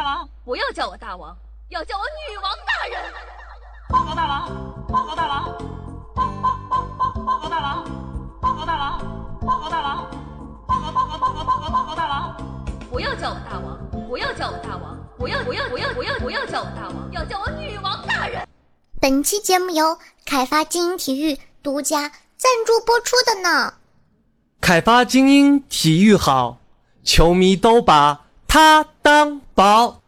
大王，不要叫我大王，要叫我女王大人。报告大王，报告大王，报报报报报告大王，报告大王，报告大王，报告报告报告报告报告大王。不要叫我大王，不要叫我大王，不要不要不要不要不要叫我大王，要叫我女王大人。本期节目由凯发精英体育独家赞助播出的呢。凯发精英体育好，球迷都把他当包。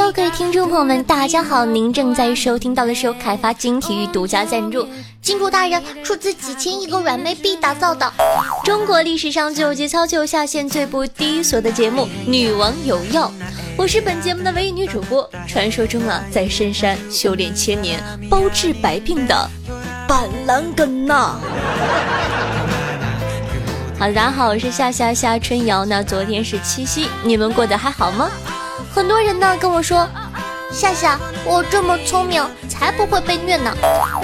Hello，各位听众朋友们，大家好！您正在收听到的是由开发金体育独家赞助，金主大人出资几千亿个软妹币打造的中国历史上最有节操、最有下限、最不低俗的节目《女王有药》。我是本节目的唯一女主播，传说中啊，在深山修炼千年，包治百病的板蓝根呐。好的，大家好，我是夏夏夏春瑶。那昨天是七夕，你们过得还好吗？很多人呢跟我说，夏夏，我这么聪明，才不会被虐呢。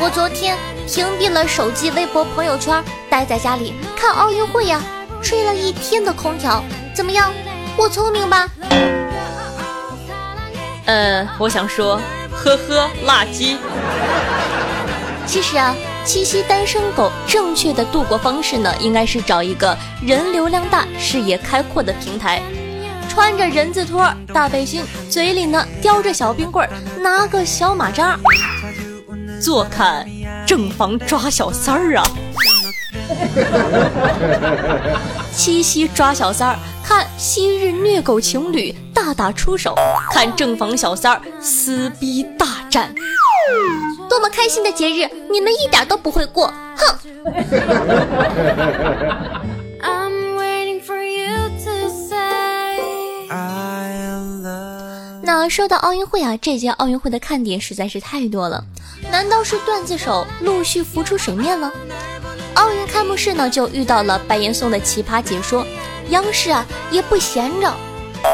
我昨天屏蔽了手机、微博、朋友圈，待在家里看奥运会呀，吹了一天的空调，怎么样？我聪明吧？呃，我想说，呵呵，垃圾。其实啊，七夕单身狗正确的度过方式呢，应该是找一个人流量大、视野开阔的平台。穿着人字拖、大背心，嘴里呢叼着小冰棍儿，拿个小马扎，坐看正房抓小三儿啊！七夕抓小三儿，看昔日虐狗情侣大打出手，看正房小三儿撕逼大战，多么开心的节日，你们一点都不会过，哼！说到奥运会啊，这届奥运会的看点实在是太多了。难道是段子手陆续浮出水面了？奥运开幕式呢，就遇到了白岩松的奇葩解说，央视啊也不闲着，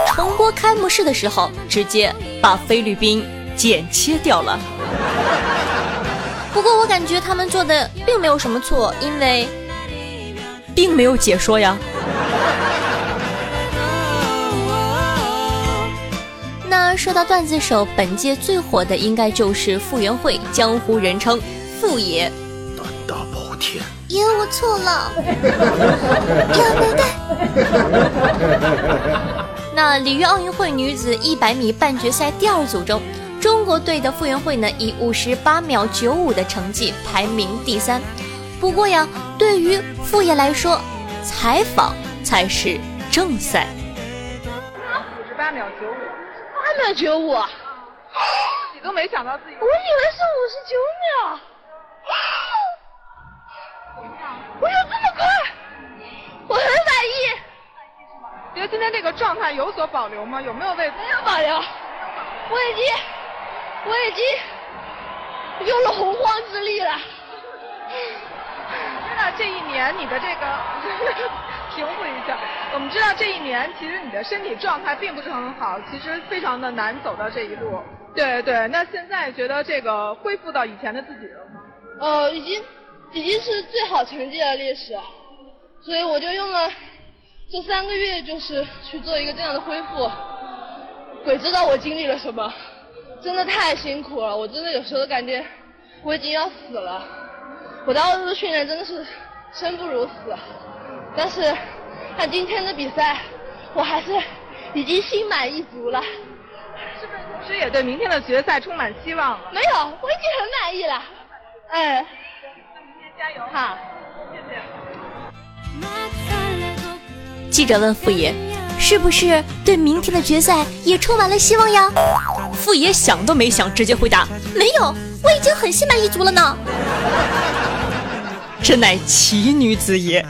重播开幕式的时候，直接把菲律宾剪切掉了。不过我感觉他们做的并没有什么错，因为并没有解说呀。那说到段子手，本届最火的应该就是傅园慧，江湖人称傅爷。胆大包天，爷我错了，呀没带。那里约奥运会女子一百米半决赛第二组中，中国队的傅园慧呢以五十八秒九五的成绩排名第三。不过呀，对于傅爷来说，采访才是正赛。五十八秒九五。八秒九五，自己都没想到自己。我以为是五十九秒。我有这么快？我很满意。觉得今天这个状态有所保留吗？有没有为？没有保留。我已经，我已经用了洪荒之力了。真的这一年你的这个。平复一下，我们知道这一年其实你的身体状态并不是很好，其实非常的难走到这一步。对对，那现在觉得这个恢复到以前的自己了吗？呃，已经已经是最好成绩的历史，所以我就用了这三个月，就是去做一个这样的恢复。鬼知道我经历了什么，真的太辛苦了，我真的有时候感觉我已经要死了。我当时训练真的是生不如死。但是看今天的比赛，我还是已经心满意足了。是不是同时也对明天的决赛充满希望了？没有，我已经很满意了。嗯，那明天加油！好，谢谢。记者问傅爷：“是不是对明天的决赛也充满了希望呀？”傅爷想都没想，直接回答：“没有，我已经很心满意足了呢。”真乃奇女子也。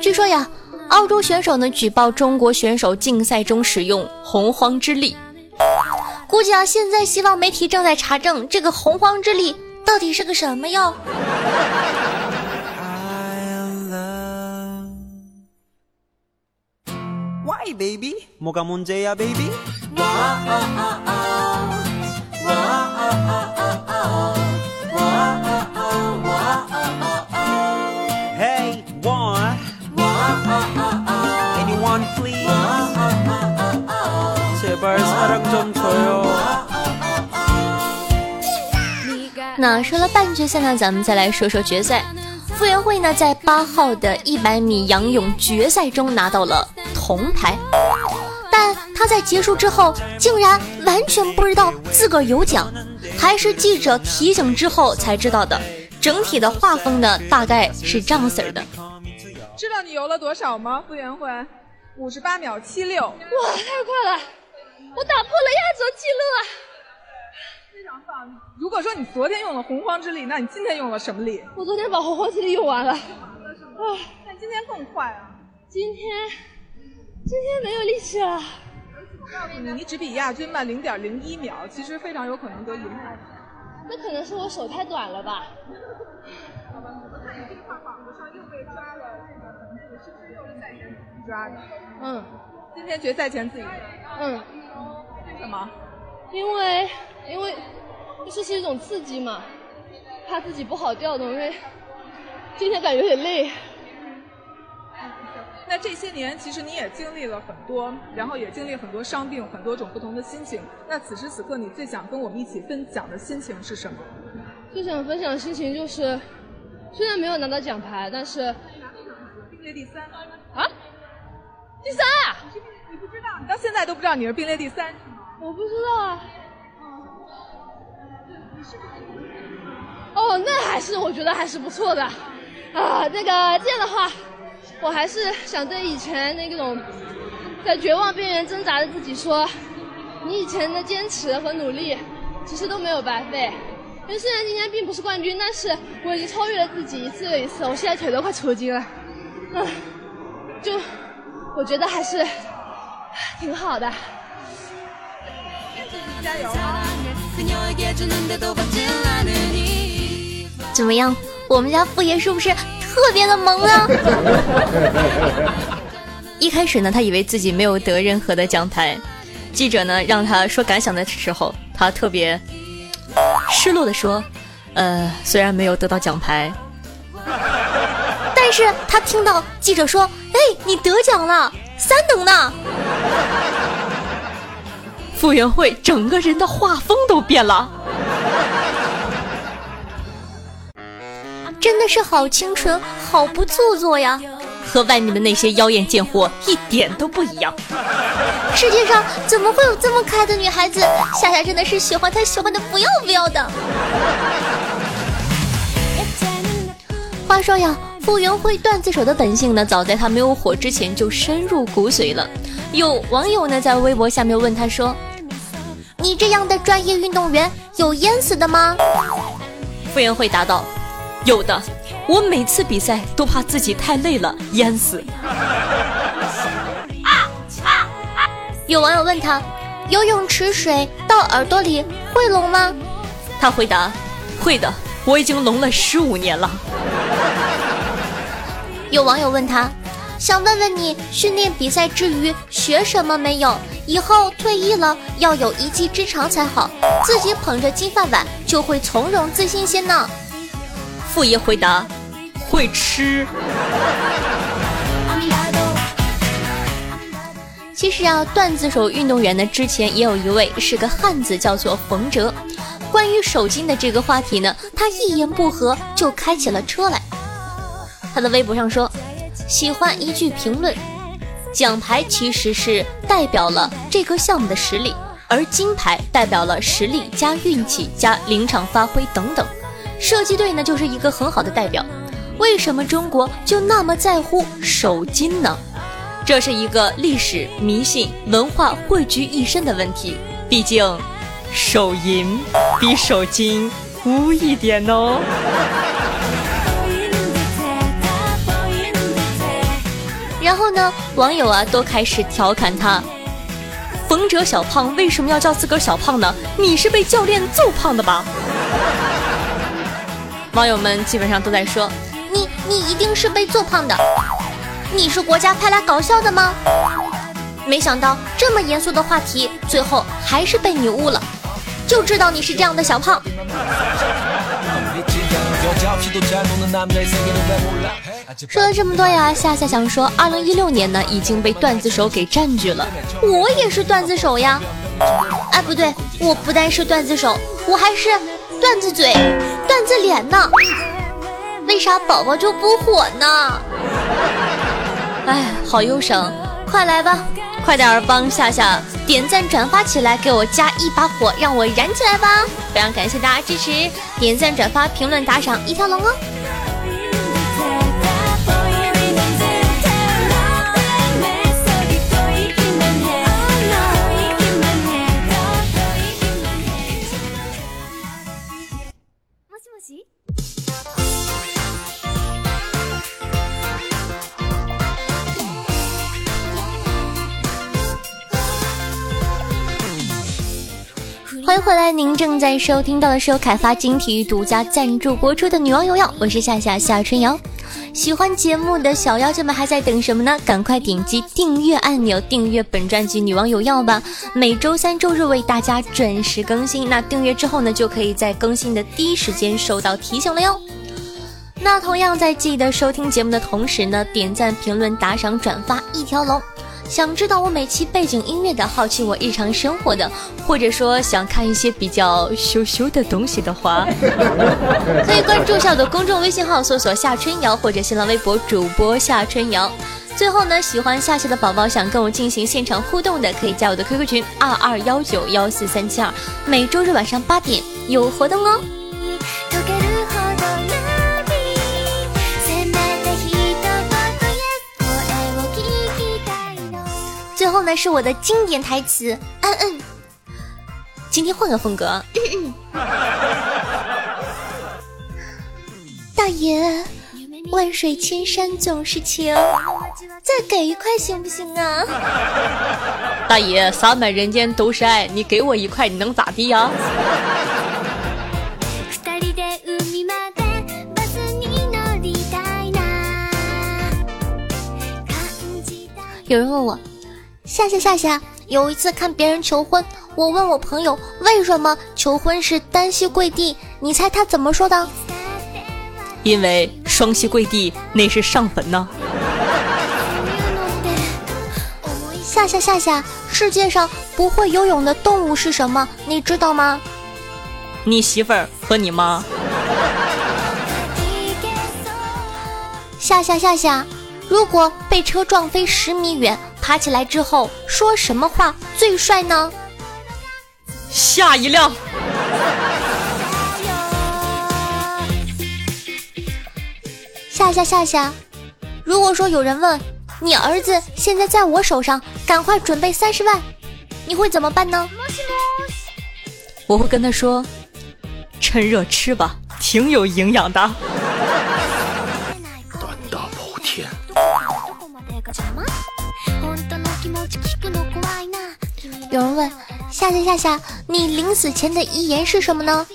据说呀，澳洲选手呢举报中国选手竞赛中使用洪荒之力。估计啊，现在西方媒体正在查证这个洪荒之力到底是个什么哟。那说了半决赛呢，咱们再来说说决赛。傅园慧呢，在八号的一百米仰泳决赛中拿到了铜牌，但她在结束之后竟然完全不知道自个儿有奖，还是记者提醒之后才知道的。整体的画风呢，大概是这样式儿的。知道你游了多少吗？傅园慧，五十八秒七六，哇，太快了！我打破了亚洲纪录啊！如果说你昨天用了洪荒之力，那你今天用了什么力？我昨天把洪荒之力用完了。啊，那今天更快啊！今天，今天没有力气了。我告诉你，你只比亚军慢零点零一秒，其实非常有可能得银牌。那可能是我手太短了吧。好吧，我看你这块膀子上又被抓了这个痕迹，是不是又是赛前抓的？嗯，今天决赛前自己。嗯，为什么？因为因为这是一种刺激嘛，怕自己不好调动，因为今天感觉有点累。那这些年其实你也经历了很多，然后也经历很多伤病，很多种不同的心情。那此时此刻，你最想跟我们一起分享的心情是什么？最想分享的心情就是，虽然没有拿到奖牌，但是并列第三啊，第三啊！你不知道，你到现在都不知道你是并列第三是吗？我不知道啊。哦，那还是我觉得还是不错的啊。那个这样的话，我还是想对以前那种在绝望边缘挣扎的自己说，你以前的坚持和努力其实都没有白费。因为虽然今天并不是冠军，但是我已经超越了自己一次又一次，我现在腿都快抽筋了。就我觉得还是挺好的。加油啊！怎么样，我们家傅爷是不是特别的萌啊？一开始呢，他以为自己没有得任何的奖牌。记者呢让他说感想的时候，他特别失落的说：“呃，虽然没有得到奖牌，但是他听到记者说：‘哎，你得奖了，三等呢。’”傅园慧整个人的画风都变了，真的是好清纯，好不做作呀，和外面的那些妖艳贱货一点都不一样。世界上怎么会有这么可爱的女孩子？夏夏真的是喜欢她，喜欢的不要不要的。话说呀，傅园慧段子手的本性呢，早在她没有火之前就深入骨髓了。有网友呢在微博下面问她说。你这样的专业运动员有淹死的吗？傅园慧答道：“有的，我每次比赛都怕自己太累了淹死。”有网友问他：“游泳池水到耳朵里会聋吗？”他回答：“会的，我已经聋了十五年了。”有网友问他。想问问你，训练比赛之余学什么没有？以后退役了要有一技之长才好，自己捧着金饭碗就会从容自信些呢。傅爷回答：会吃。其实啊，段子手运动员呢，之前也有一位是个汉子，叫做冯哲。关于手筋的这个话题呢，他一言不合就开起了车来。他的微博上说。喜欢一句评论：奖牌其实是代表了这个项目的实力，而金牌代表了实力加运气加临场发挥等等。射击队呢就是一个很好的代表。为什么中国就那么在乎手筋呢？这是一个历史、迷信、文化汇聚一身的问题。毕竟，手淫比手筋污一点哦。然后呢，网友啊都开始调侃他：“冯哲小胖为什么要叫自个儿小胖呢？你是被教练揍胖的吧？”网友们基本上都在说：“你你一定是被揍胖的，你是国家派来搞笑的吗？”没想到这么严肃的话题，最后还是被你误了，就知道你是这样的小胖。说了这么多呀，夏夏想说，二零一六年呢已经被段子手给占据了，我也是段子手呀。哎，不对，我不单是段子手，我还是段子嘴、段子脸呢。为啥宝宝就不火呢？哎，好忧伤，快来吧，快点儿帮夏夏点赞转发起来，给我加一把火，让我燃起来吧！非常感谢大家支持，点赞、转发、评论、打赏一条龙哦。欢迎回来，您正在收听到的是由凯发金体育独家赞助播出的《女王有药》，我是夏夏夏春瑶。喜欢节目的小妖精们还在等什么呢？赶快点击订阅按钮，订阅本专辑《女王有药》吧！每周三、周日为大家准时更新。那订阅之后呢，就可以在更新的第一时间收到提醒了哟。那同样在记得收听节目的同时呢，点赞、评论、打赏、转发一条龙。想知道我每期背景音乐的，好奇我日常生活的，或者说想看一些比较羞羞的东西的话，可以关注下我的公众微信号，搜索夏春瑶或者新浪微博主播夏春瑶。最后呢，喜欢夏夏的宝宝想跟我进行现场互动的，可以加我的 QQ 群二二幺九幺四三七二，每周日晚上八点有活动哦。后呢，是我的经典台词，嗯嗯。今天换个风格，嗯嗯。大爷，万水千山总是情，再给一块行不行啊？大爷，洒满人间都是爱，你给我一块，你能咋地呀？有人问我。夏夏夏夏，有一次看别人求婚，我问我朋友为什么求婚是单膝跪地，你猜他怎么说的？因为双膝跪地那是上坟呢。夏夏夏夏，世界上不会游泳的动物是什么？你知道吗？你媳妇儿和你妈。夏夏夏夏，如果被车撞飞十米远。爬起来之后说什么话最帅呢？下一辆。下下下下，如果说有人问你儿子现在在我手上，赶快准备三十万，你会怎么办呢？我会跟他说，趁热吃吧，挺有营养的。胆大包天。有人问夏夏夏夏，你临死前的遗言是什么呢？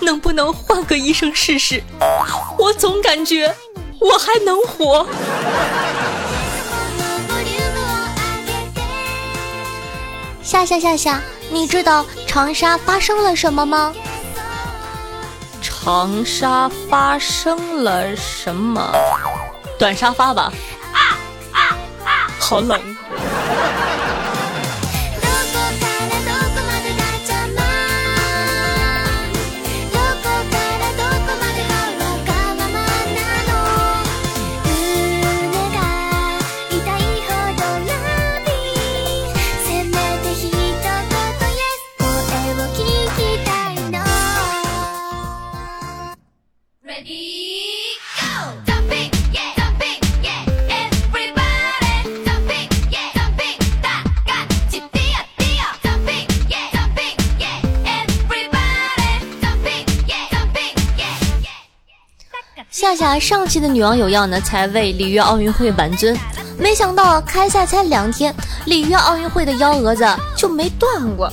能不能换个医生试试？我总感觉我还能活。夏夏夏夏，你知道长沙发生了什么吗？长沙发生了什么？短沙发吧。啊啊啊！好冷。夏夏上期的女王有药呢，才为里约奥运会挽尊，没想到开赛才两天，里约奥运会的幺蛾子就没断过。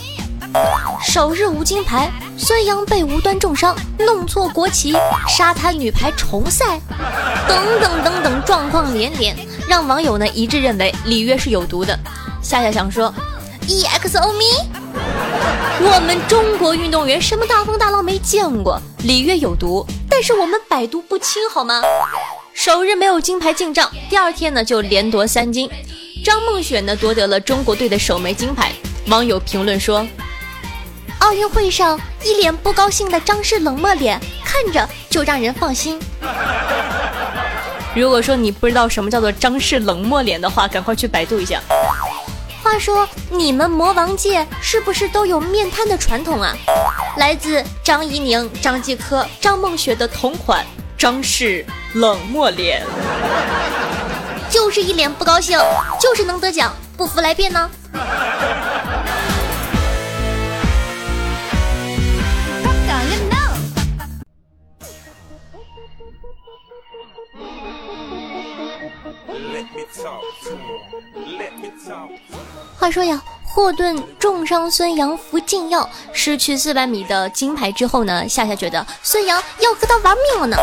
首日无金牌，孙杨被无端重伤，弄错国旗，沙滩女排重赛，等等等等状况连连，让网友呢一致认为里约是有毒的。夏夏想说，EXO me。我们中国运动员什么大风大浪没见过？里约有毒，但是我们百毒不侵，好吗？首日没有金牌进账，第二天呢就连夺三金。张梦雪呢夺得了中国队的首枚金牌。网友评论说：“奥运会上一脸不高兴的张氏冷漠脸，看着就让人放心。”如果说你不知道什么叫做张氏冷漠脸的话，赶快去百度一下。话说，你们魔王界是不是都有面瘫的传统啊？来自张怡宁、张继科、张梦雪的同款张氏冷漠脸，就是一脸不高兴，就是能得奖，不服来辩呢。说呀，霍顿重伤孙杨服禁药，失去四百米的金牌之后呢，夏夏觉得孙杨要和他玩命了呢。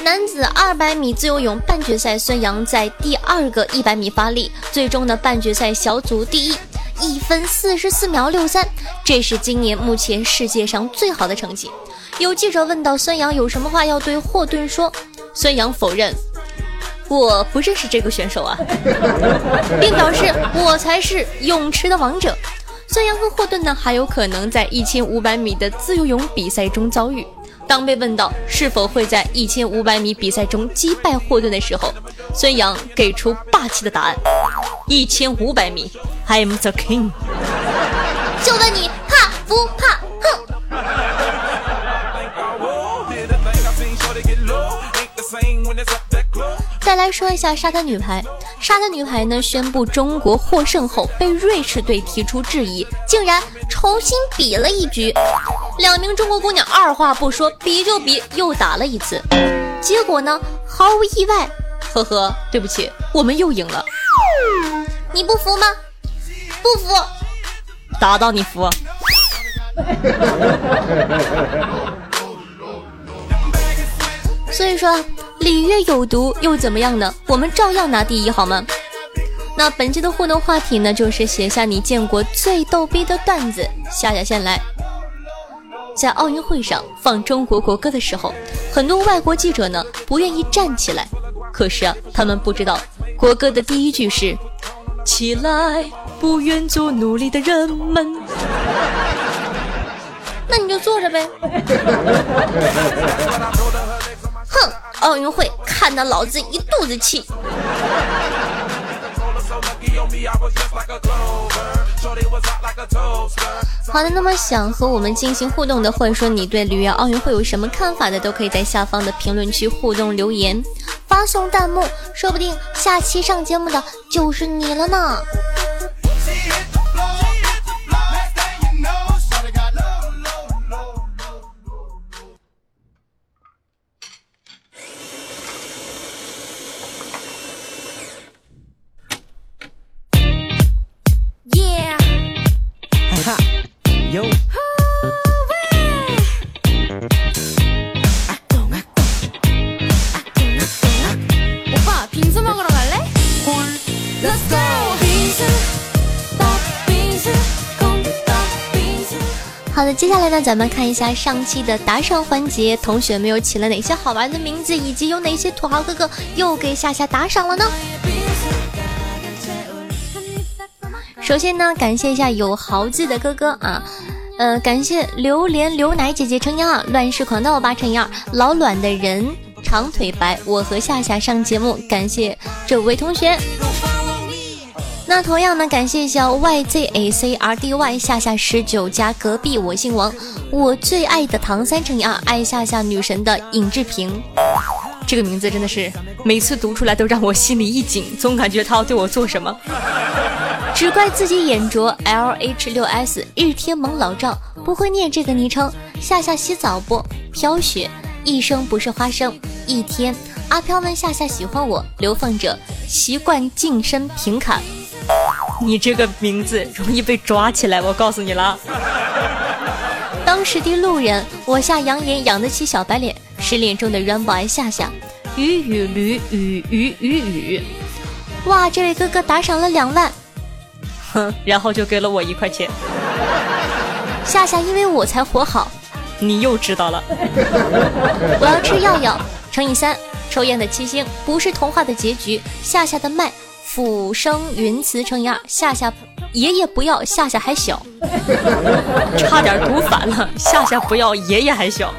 男子二百米自由泳半决赛，孙杨在第二个一百米发力，最终的半决赛小组第一，一分四十四秒六三，这是今年目前世界上最好的成绩。有记者问到孙杨有什么话要对霍顿说，孙杨否认。我不认识这个选手啊，并表示我才是泳池的王者。孙杨和霍顿呢，还有可能在一千五百米的自由泳比赛中遭遇。当被问到是否会在一千五百米比赛中击败霍顿的时候，孙杨给出霸气的答案：一千五百米，I'm the king。就问你怕不怕？哼！再来说一下沙滩女排，沙滩女排呢宣布中国获胜后，被瑞士队提出质疑，竟然重新比了一局。两名中国姑娘二话不说，比就比，又打了一次。结果呢，毫无意外，呵呵，对不起，我们又赢了。你不服吗？不服，打到你服。所以说。里约有毒又怎么样呢？我们照样拿第一，好吗？那本期的互动话题呢，就是写下你见过最逗逼的段子。下下先来，在奥运会上放中国国歌的时候，很多外国记者呢不愿意站起来，可是啊，他们不知道国歌的第一句是“起来，不愿做奴隶的人们”，那你就坐着呗。哼。奥运会看得老子一肚子气。好的，那么想和我们进行互动的，或者说你对里约奥运会有什么看法的，都可以在下方的评论区互动留言，发送弹幕，说不定下期上节目的就是你了呢。接下来呢，咱们看一下上期的打赏环节，同学们又起了哪些好玩的名字，以及有哪些土豪哥哥又给夏夏打赏了呢？首先呢，感谢一下有豪字的哥哥啊，呃，感谢榴莲牛奶姐姐乘以二，乱世狂盗八乘以二，老卵的人长腿白，我和夏夏上节目，感谢这五位同学。那同样呢，感谢一下 yzacrdy 夏夏十九加隔壁我姓王，我最爱的唐三乘以二爱夏夏女神的尹志平，这个名字真的是每次读出来都让我心里一紧，总感觉他要对我做什么。只怪自己眼拙，lh 六 s 日天萌老赵不会念这个昵称。夏夏洗澡不？飘雪一生不是花生。一天阿飘问夏夏喜欢我，流放者习惯近身平砍。你这个名字容易被抓起来，我告诉你了。当时的路人，我下扬言养得起小白脸，失恋中的 Runboy 夏夏，雨雨驴雨雨雨雨。哇，这位哥哥打赏了两万，哼，然后就给了我一块钱。夏夏因为我才活好，你又知道了。我要吃药药乘以三，抽烟的七星不是童话的结局。夏夏的麦俯生云辞乘以二，夏夏爷爷不要，夏夏还小，差点读反了。夏夏不要，爷爷还小。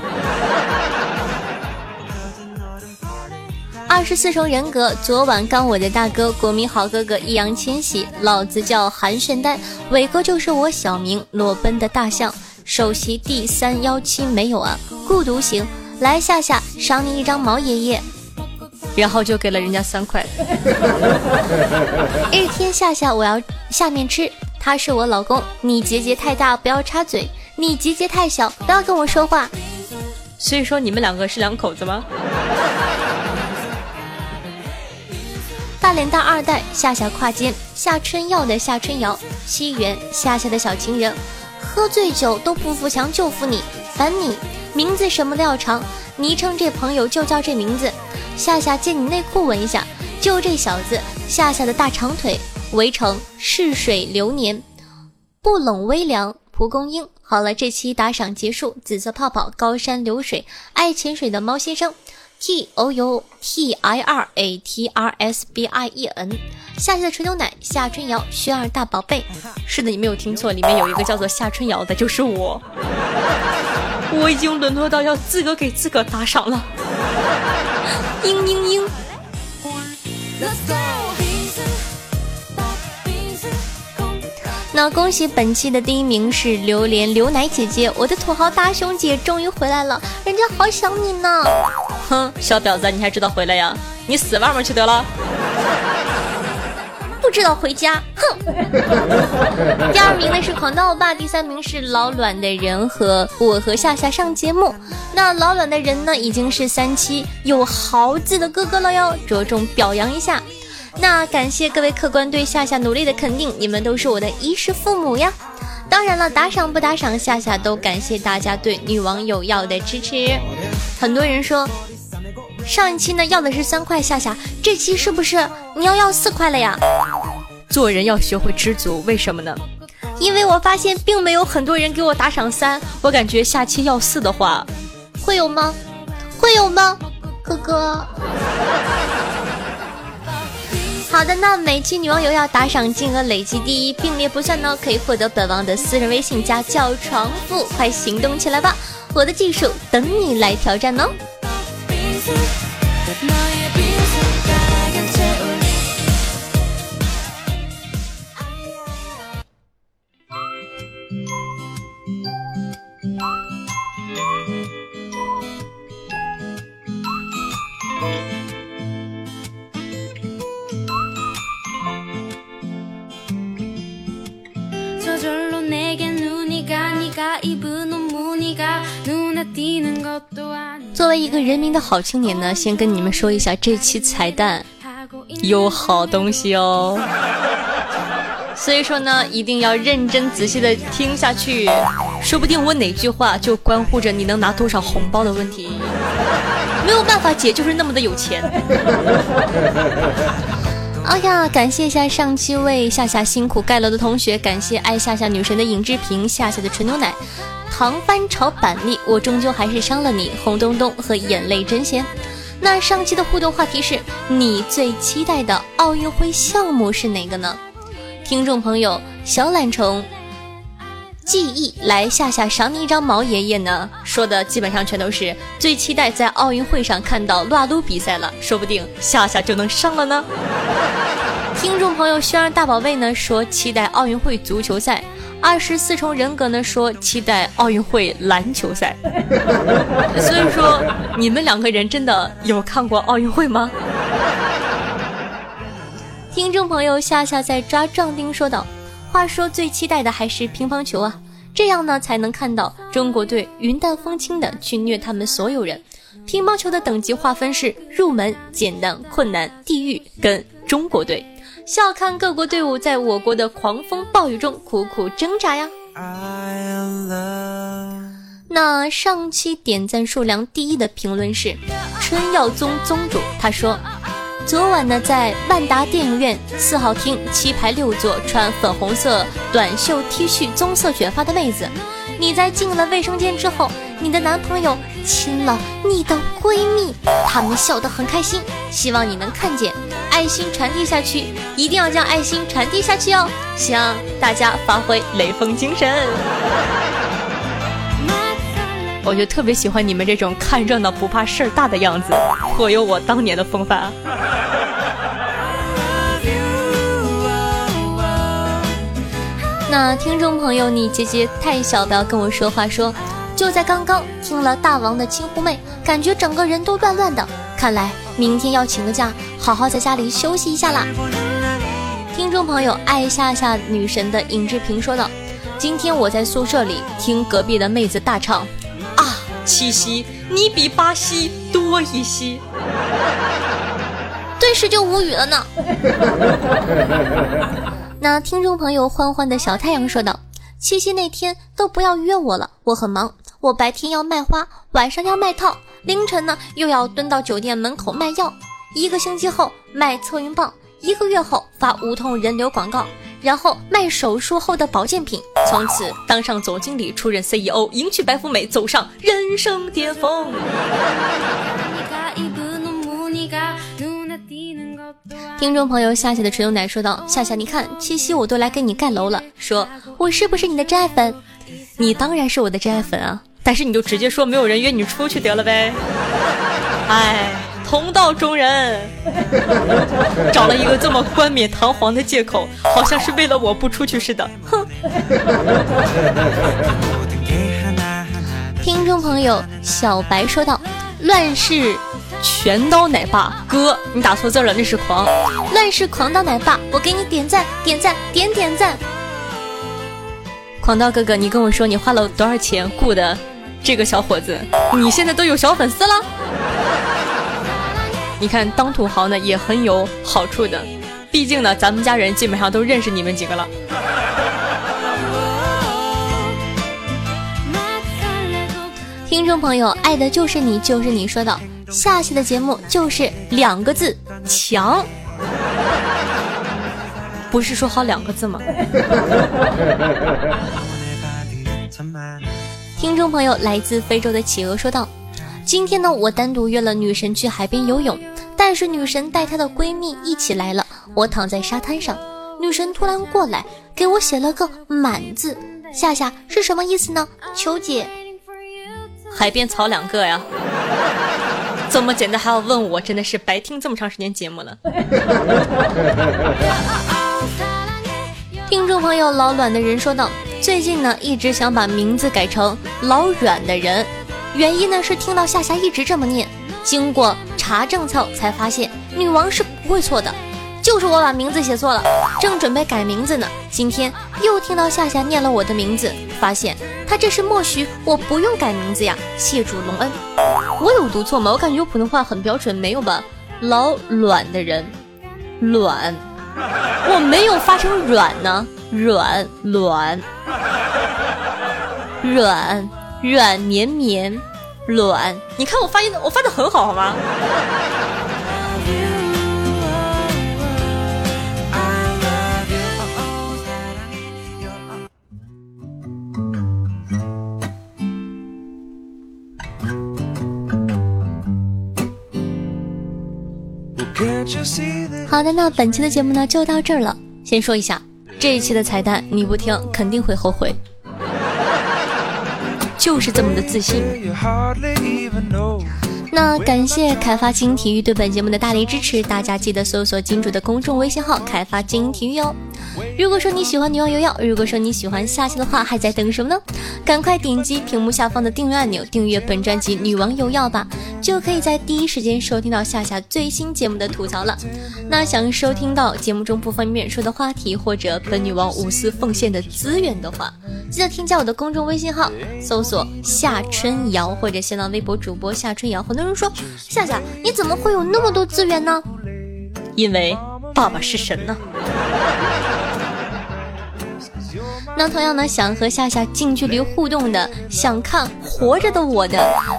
二十四重人格，昨晚刚我的大哥，国民好哥哥易烊千玺，老子叫韩炫丹，伟哥就是我小名，裸奔的大象，首席第三幺七没有啊，孤独行，来夏夏赏你一张毛爷爷，然后就给了人家三块。日天下下，我要下面吃，他是我老公，你结节太大不要插嘴，你结节太小不要跟我说话。所以说你们两个是两口子吗？大脸大二代夏夏跨肩夏春耀的夏春瑶西园夏夏的小情人，喝醉酒都不扶墙就扶你，烦你名字什么都要长，昵称这朋友就叫这名字。夏夏借你内裤闻一下，就这小子夏夏的大长腿。围城逝水流年不冷微凉蒲公英。好了，这期打赏结束。紫色泡泡高山流水爱潜水的猫先生。T O U T I R A T R S B I E N，夏夏的纯牛奶，夏春瑶，轩儿大宝贝。是的，你没有听错，里面有一个叫做夏春瑶的，就是我。我已经沦落到要自个给自个打赏了。嘤嘤嘤。那恭喜本期的第一名是榴莲刘奶姐姐，我的土豪大熊姐终于回来了，人家好想你呢。哼，小婊子，你还知道回来呀？你死外面去得了。知道回家，哼。第二名呢是狂刀霸，第三名是老卵的人和我和夏夏上节目。那老卵的人呢已经是三期有豪字的哥哥了哟，着重表扬一下。那感谢各位客官对夏夏努力的肯定，你们都是我的衣食父母呀。当然了，打赏不打赏，夏夏都感谢大家对女网友要的支持。很多人说，上一期呢要的是三块，夏夏这期是不是你要要四块了呀？做人要学会知足，为什么呢？因为我发现并没有很多人给我打赏三，我感觉下期要四的话，会有吗？会有吗？哥哥。好的，那每期女网友要打赏金额累计第一并列不算呢，可以获得本王的私人微信加叫床铺，快行动起来吧！我的技术等你来挑战哦。作为一个人民的好青年呢，先跟你们说一下，这期彩蛋有好东西哦。所以说呢，一定要认真仔细的听下去，说不定我哪句话就关乎着你能拿多少红包的问题。没有办法，姐就是那么的有钱。哎呀，感谢一下上期为夏夏辛苦盖楼的同学，感谢爱夏夏女神的尹志平，夏夏的纯牛奶。糖翻炒板栗，我终究还是伤了你。红咚咚和眼泪真咸。那上期的互动话题是你最期待的奥运会项目是哪个呢？听众朋友小懒虫记忆来夏夏赏你一张毛爷爷呢，说的基本上全都是最期待在奥运会上看到撸啊撸比赛了，说不定夏夏就能上了呢。听众朋友轩儿大宝贝呢说期待奥运会足球赛。二十四重人格呢说期待奥运会篮球赛，所以说你们两个人真的有看过奥运会吗？听众朋友夏夏在抓壮丁说道：“话说最期待的还是乒乓球啊，这样呢才能看到中国队云淡风轻的去虐他们所有人。乒乓球的等级划分是入门、简单、困难、地狱跟中国队。”笑看各国队伍在我国的狂风暴雨中苦苦挣扎呀！那上期点赞数量第一的评论是春耀宗宗主，他说：“昨晚呢，在万达电影院四号厅七排六座，穿粉红色短袖 T 恤、棕色卷发的妹子，你在进了卫生间之后，你的男朋友亲了你的闺蜜，他们笑得很开心，希望你能看见，爱心传递下去，一定要将爱心传递下去哦！希望大家发挥雷锋精神。我就特别喜欢你们这种看热闹不怕事儿大的样子，颇有我当年的风范啊。那听众朋友，你姐姐太小，不要跟我说话。说，就在刚刚听了大王的亲呼妹，感觉整个人都乱乱的。看来明天要请个假，好好在家里休息一下啦。听众朋友，爱夏夏女神的尹志平说道：“今天我在宿舍里听隔壁的妹子大唱。”七夕，你比巴西多一些，顿时就无语了呢。那听众朋友欢欢的小太阳说道：“七夕那天都不要约我了，我很忙，我白天要卖花，晚上要卖套，凌晨呢又要蹲到酒店门口卖药，一个星期后卖测孕棒，一个月后发无痛人流广告。”然后卖手术后的保健品，从此当上总经理，出任 CEO，迎娶白富美，走上人生巅峰。听众朋友夏夏的纯牛奶说道：“夏夏，你看七夕我都来给你盖楼了，说我是不是你的真爱粉？你当然是我的真爱粉啊！但是你就直接说没有人约你出去得了呗。哎。”同道中人，找了一个这么冠冕堂皇的借口，好像是为了我不出去似的。哼！听众朋友小白说道：“乱世全刀奶爸哥，你打错字了，那是狂。乱世狂刀奶爸，我给你点赞点赞点点赞。狂刀哥哥，你跟我说你花了多少钱雇的这个小伙子？你现在都有小粉丝了。”你看，当土豪呢也很有好处的，毕竟呢，咱们家人基本上都认识你们几个了。听众朋友，爱的就是你，就是你说的，下期的节目就是两个字，强，不是说好两个字吗？听众朋友，来自非洲的企鹅说道：“今天呢，我单独约了女神去海边游泳。”但是女神带她的闺蜜一起来了，我躺在沙滩上，女神突然过来给我写了个满字，夏夏是什么意思呢？求解。海边草两个呀，这么简单还要问我，真的是白听这么长时间节目了。听众朋友老卵的人说道，最近呢一直想把名字改成老软的人，原因呢是听到夏夏一直这么念，经过。查政策才发现，女王是不会错的，就是我把名字写错了，正准备改名字呢。今天又听到夏夏念了我的名字，发现她这是默许我不用改名字呀。谢主隆恩，我有读错吗？我感觉我普通话很标准，没有吧？老卵的人，卵，我没有发成软呢，软卵，软软绵绵。卵，你看我发音，我发的很好，好吗？好的，那本期的节目呢就到这儿了。先说一下，这一期的彩蛋你不听肯定会后悔。就是这么的自信。那感谢开发精英体育对本节目的大力支持，大家记得搜索金主的公众微信号“开发精英体育”哦。如果说你喜欢女王有药，如果说你喜欢夏夏的话，还在等什么呢？赶快点击屏幕下方的订阅按钮，订阅本专辑《女王有药》吧，就可以在第一时间收听到夏夏最新节目的吐槽了。那想收听到节目中不方便说的话题，或者本女王无私奉献的资源的话，记得添加我的公众微信号，搜索夏春瑶或者新浪微博主播夏春瑶。很多人说夏夏，你怎么会有那么多资源呢？因为爸爸是神呢。那同样呢，想和夏夏近距离互动的，想看活着的我的，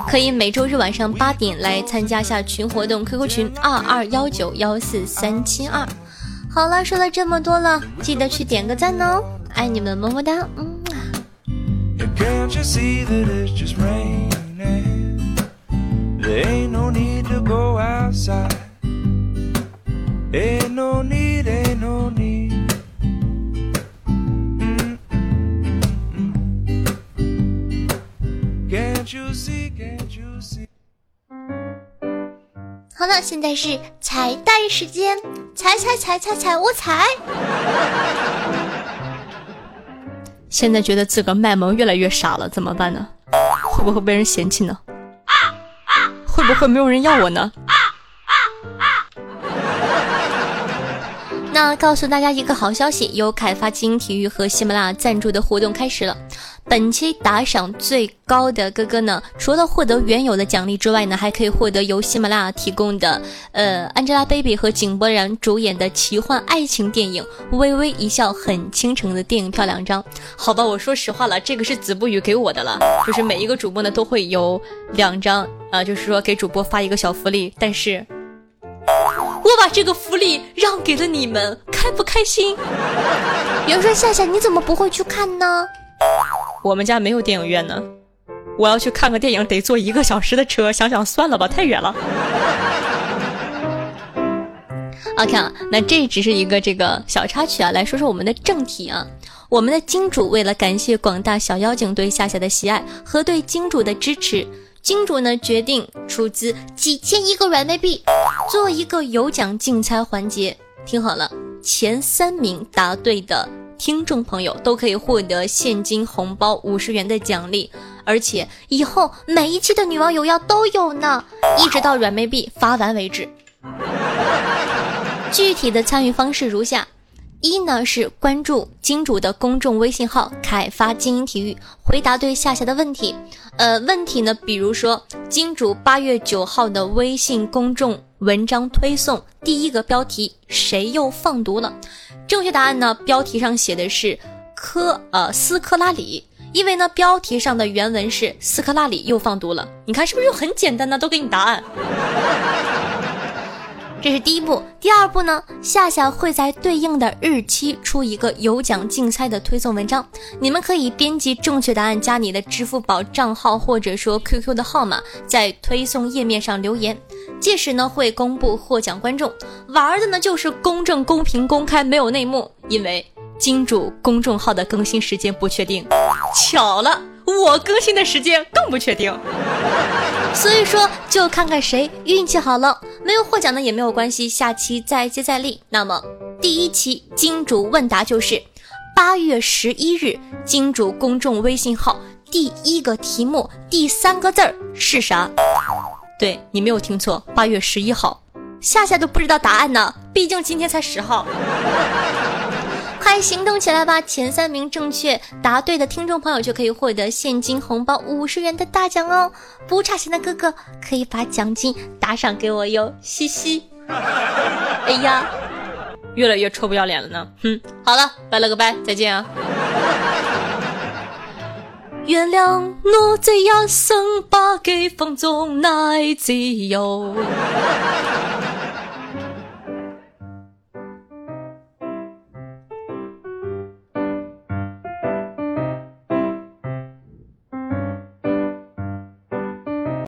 可以每周日晚上八点来参加下群活动，QQ 群二二幺九幺四三七二。好了，说了这么多了，记得去点个赞哦，爱你们，么么哒，嗯。Can't you see that it's just raining? There ain't no need to go outside. Ain't no need, 好了，现在是彩蛋时间，踩踩踩踩踩，我踩。现在觉得自个儿卖萌越来越傻了，怎么办呢？会不会被人嫌弃呢？会不会没有人要我呢？那告诉大家一个好消息，由凯发精英体育和喜马拉雅赞助的活动开始了。本期打赏最高的哥哥呢，除了获得原有的奖励之外呢，还可以获得由喜马拉雅提供的，呃，Angelababy 和井柏然主演的奇幻爱情电影《微微一笑很倾城》的电影票两张。好吧，我说实话了，这个是子不语给我的了，就是每一个主播呢都会有两张，啊、就是说给主播发一个小福利，但是。我把这个福利让给了你们，开不开心？有人说夏夏你怎么不会去看呢？我们家没有电影院呢，我要去看个电影得坐一个小时的车，想想算了吧，太远了。OK 啊，那这只是一个这个小插曲啊，来说说我们的正题啊。我们的金主为了感谢广大小妖精对夏夏的喜爱和对金主的支持，金主呢决定出资几千亿个软妹币，做一个有奖竞猜环节。听好了，前三名答对的听众朋友都可以获得现金红包五十元的奖励，而且以后每一期的女王有药都有呢，一直到软妹币发完为止。具体的参与方式如下：一呢是关注金主的公众微信号“凯发精英体育”，回答对夏夏的问题。呃，问题呢，比如说金主八月九号的微信公众文章推送第一个标题“谁又放毒了”，正确答案呢，标题上写的是科呃斯科拉里。因为呢，标题上的原文是斯科拉里又放毒了，你看是不是就很简单呢？都给你答案。这是第一步，第二步呢，夏夏会在对应的日期出一个有奖竞猜的推送文章，你们可以编辑正确答案加你的支付宝账号或者说 QQ 的号码，在推送页面上留言，届时呢会公布获奖观众。玩的呢就是公正、公平、公开，没有内幕，因为金主公众号的更新时间不确定。巧了，我更新的时间更不确定。所以说，就看看谁运气好了，没有获奖的也没有关系，下期再接再厉。那么第一期金主问答就是八月十一日金主公众微信号第一个题目第三个字儿是啥？对你没有听错，八月十一号，夏夏都不知道答案呢，毕竟今天才十号。快行动起来吧！前三名正确答对的听众朋友就可以获得现金红包五十元的大奖哦！不差钱的哥哥可以把奖金打赏给我哟，嘻嘻。哎呀，越来越臭不要脸了呢。哼，好了，拜了个拜，再见啊！原谅我这一生把幾分鐘奶自由。